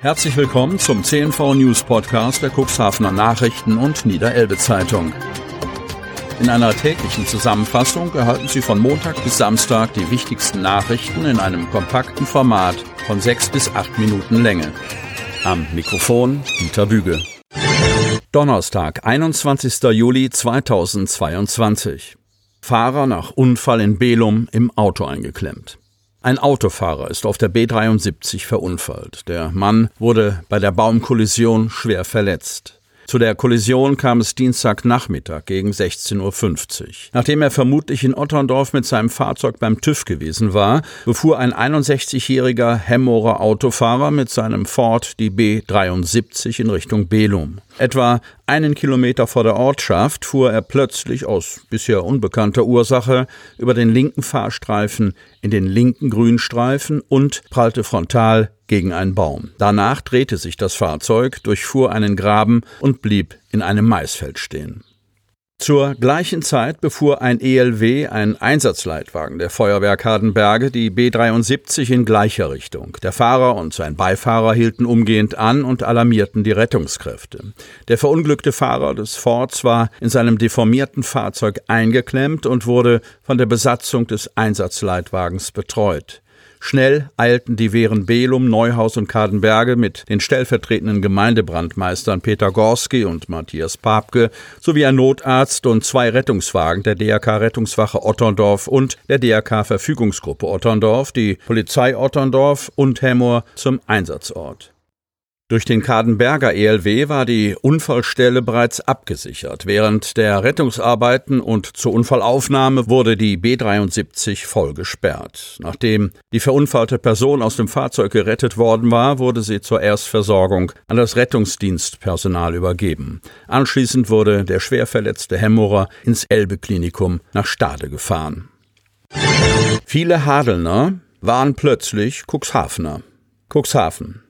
Herzlich willkommen zum CNV News Podcast der Cuxhavener Nachrichten und Niederelbe Zeitung. In einer täglichen Zusammenfassung erhalten Sie von Montag bis Samstag die wichtigsten Nachrichten in einem kompakten Format von sechs bis acht Minuten Länge. Am Mikrofon Dieter Büge. Donnerstag, 21. Juli 2022. Fahrer nach Unfall in Belum im Auto eingeklemmt. Ein Autofahrer ist auf der B73 verunfallt. Der Mann wurde bei der Baumkollision schwer verletzt. Zu der Kollision kam es Dienstagnachmittag gegen 16.50 Uhr. Nachdem er vermutlich in Otterndorf mit seinem Fahrzeug beim TÜV gewesen war, befuhr ein 61-jähriger Hemmorer Autofahrer mit seinem Ford die B73 in Richtung Belum. Etwa einen Kilometer vor der Ortschaft fuhr er plötzlich aus bisher unbekannter Ursache über den linken Fahrstreifen in den linken Grünstreifen und prallte frontal gegen einen Baum. Danach drehte sich das Fahrzeug, durchfuhr einen Graben und blieb in einem Maisfeld stehen. Zur gleichen Zeit befuhr ein ELW, ein Einsatzleitwagen der Feuerwehr Kadenberge, die B73 in gleicher Richtung. Der Fahrer und sein Beifahrer hielten umgehend an und alarmierten die Rettungskräfte. Der verunglückte Fahrer des Fords war in seinem deformierten Fahrzeug eingeklemmt und wurde von der Besatzung des Einsatzleitwagens betreut. Schnell eilten die Wehren Belum, Neuhaus und Kadenberge mit den stellvertretenden Gemeindebrandmeistern Peter Gorski und Matthias Papke sowie ein Notarzt und zwei Rettungswagen der DRK Rettungswache Otterndorf und der DRK Verfügungsgruppe Otterndorf, die Polizei Otterndorf und Hemmoor zum Einsatzort. Durch den Kadenberger ELW war die Unfallstelle bereits abgesichert. Während der Rettungsarbeiten und zur Unfallaufnahme wurde die B73 voll gesperrt. Nachdem die verunfallte Person aus dem Fahrzeug gerettet worden war, wurde sie zur Erstversorgung an das Rettungsdienstpersonal übergeben. Anschließend wurde der schwer verletzte Hemmerer ins Elbe-Klinikum nach Stade gefahren. Viele Hadelner waren plötzlich Cuxhavener. Cuxhaven.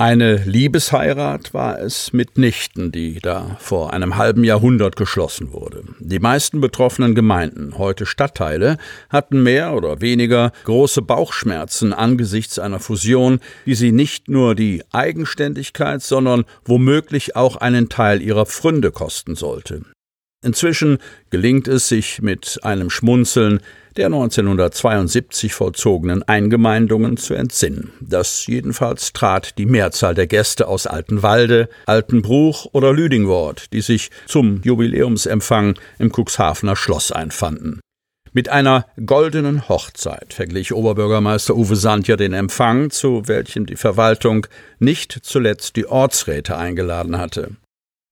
Eine Liebesheirat war es mitnichten, die da vor einem halben Jahrhundert geschlossen wurde. Die meisten betroffenen Gemeinden, heute Stadtteile, hatten mehr oder weniger große Bauchschmerzen angesichts einer Fusion, die sie nicht nur die Eigenständigkeit, sondern womöglich auch einen Teil ihrer Pfründe kosten sollte. Inzwischen gelingt es sich mit einem Schmunzeln der 1972 vollzogenen Eingemeindungen zu entsinnen. Das jedenfalls trat die Mehrzahl der Gäste aus Altenwalde, Altenbruch oder Lüdingwort, die sich zum Jubiläumsempfang im Cuxhavener Schloss einfanden. Mit einer goldenen Hochzeit verglich Oberbürgermeister Uwe Sandja den Empfang, zu welchem die Verwaltung nicht zuletzt die Ortsräte eingeladen hatte.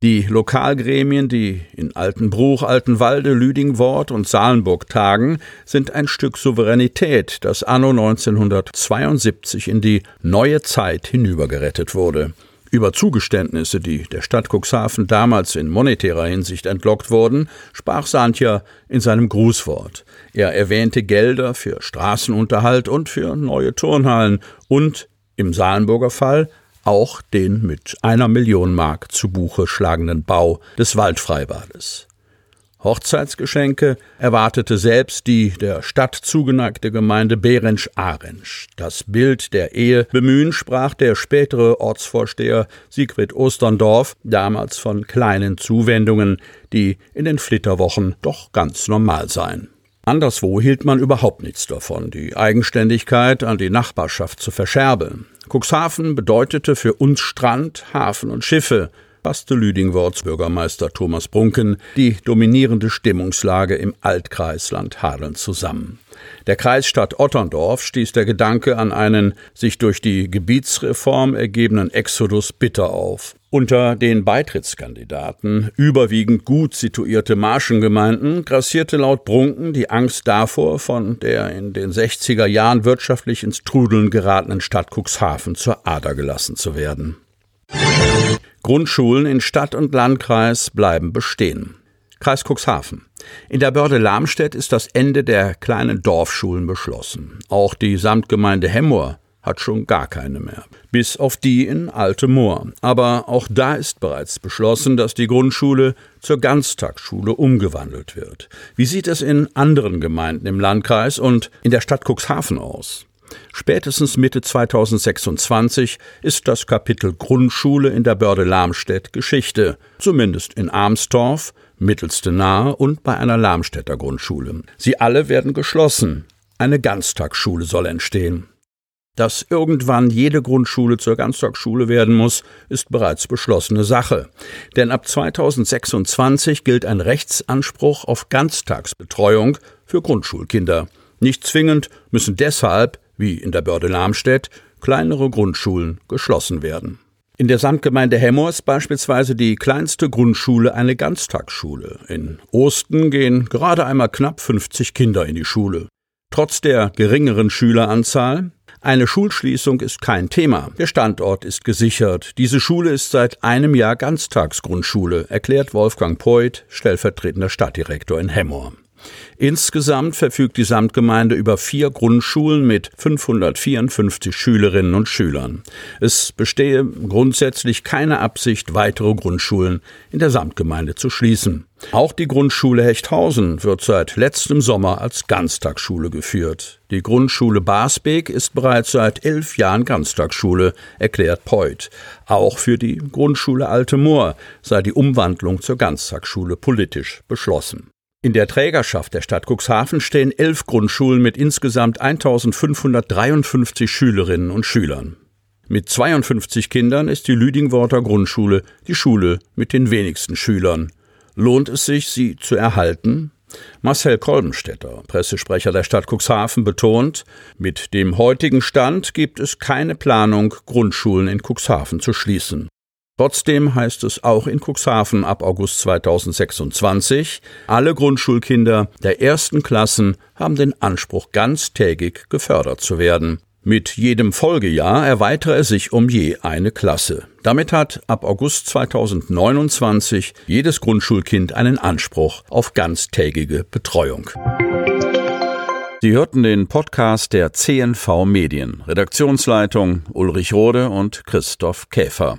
Die Lokalgremien, die in Altenbruch, Altenwalde, Lüdingwort und Salenburg tagen, sind ein Stück Souveränität, das anno 1972 in die neue Zeit hinübergerettet wurde. Über Zugeständnisse, die der Stadt Cuxhaven damals in monetärer Hinsicht entlockt wurden, sprach Santja in seinem Grußwort. Er erwähnte Gelder für Straßenunterhalt und für neue Turnhallen und, im Salenburger Fall, auch den mit einer Million Mark zu Buche schlagenden Bau des Waldfreibades. Hochzeitsgeschenke erwartete selbst die der Stadt zugeneigte Gemeinde Behrensch-Ahrensch. Das Bild der Ehe bemühen sprach der spätere Ortsvorsteher Siegfried Osterndorf damals von kleinen Zuwendungen, die in den Flitterwochen doch ganz normal seien. Anderswo hielt man überhaupt nichts davon, die Eigenständigkeit an die Nachbarschaft zu verscherbeln. Cuxhaven bedeutete für uns Strand, Hafen und Schiffe, passte Lüdingworts Bürgermeister Thomas Brunken die dominierende Stimmungslage im Altkreisland Hadeln zusammen. Der Kreisstadt Otterndorf stieß der Gedanke an einen sich durch die Gebietsreform ergebenen Exodus bitter auf. Unter den Beitrittskandidaten, überwiegend gut situierte Marschengemeinden, grassierte laut Brunken die Angst davor, von der in den 60er Jahren wirtschaftlich ins Trudeln geratenen Stadt Cuxhaven zur Ader gelassen zu werden. Grundschulen in Stadt und Landkreis bleiben bestehen. Kreis Cuxhaven. In der Börde Lamstedt ist das Ende der kleinen Dorfschulen beschlossen. Auch die Samtgemeinde Hemmoor hat schon gar keine mehr. Bis auf die in Alte Moor. Aber auch da ist bereits beschlossen, dass die Grundschule zur Ganztagsschule umgewandelt wird. Wie sieht es in anderen Gemeinden im Landkreis und in der Stadt Cuxhaven aus? Spätestens Mitte 2026 ist das Kapitel Grundschule in der Börde Lamstedt Geschichte, zumindest in Armstorf, Mittelste Nahe und bei einer Lamstädter Grundschule. Sie alle werden geschlossen. Eine Ganztagsschule soll entstehen. Dass irgendwann jede Grundschule zur Ganztagsschule werden muss, ist bereits beschlossene Sache. Denn ab 2026 gilt ein Rechtsanspruch auf Ganztagsbetreuung für Grundschulkinder. Nicht zwingend müssen deshalb, wie in der Börde Lamstedt, kleinere Grundschulen geschlossen werden. In der Samtgemeinde Hemmoor ist beispielsweise die kleinste Grundschule eine Ganztagsschule. In Osten gehen gerade einmal knapp 50 Kinder in die Schule. Trotz der geringeren Schüleranzahl eine Schulschließung ist kein Thema. Der Standort ist gesichert. Diese Schule ist seit einem Jahr Ganztagsgrundschule, erklärt Wolfgang Poit, stellvertretender Stadtdirektor in Hemmoor. Insgesamt verfügt die Samtgemeinde über vier Grundschulen mit 554 Schülerinnen und Schülern. Es bestehe grundsätzlich keine Absicht, weitere Grundschulen in der Samtgemeinde zu schließen. Auch die Grundschule Hechthausen wird seit letztem Sommer als Ganztagsschule geführt. Die Grundschule Basbeek ist bereits seit elf Jahren Ganztagsschule, erklärt Poit. Auch für die Grundschule Alte Moor sei die Umwandlung zur Ganztagsschule politisch beschlossen. In der Trägerschaft der Stadt Cuxhaven stehen elf Grundschulen mit insgesamt 1553 Schülerinnen und Schülern. Mit 52 Kindern ist die Lüdingworter Grundschule die Schule mit den wenigsten Schülern. Lohnt es sich, sie zu erhalten? Marcel Kolbenstädter, Pressesprecher der Stadt Cuxhaven, betont, mit dem heutigen Stand gibt es keine Planung, Grundschulen in Cuxhaven zu schließen. Trotzdem heißt es auch in Cuxhaven ab August 2026, alle Grundschulkinder der ersten Klassen haben den Anspruch, ganztägig gefördert zu werden. Mit jedem Folgejahr erweitere er sich um je eine Klasse. Damit hat ab August 2029 jedes Grundschulkind einen Anspruch auf ganztägige Betreuung. Sie hörten den Podcast der CNV Medien. Redaktionsleitung Ulrich Rode und Christoph Käfer.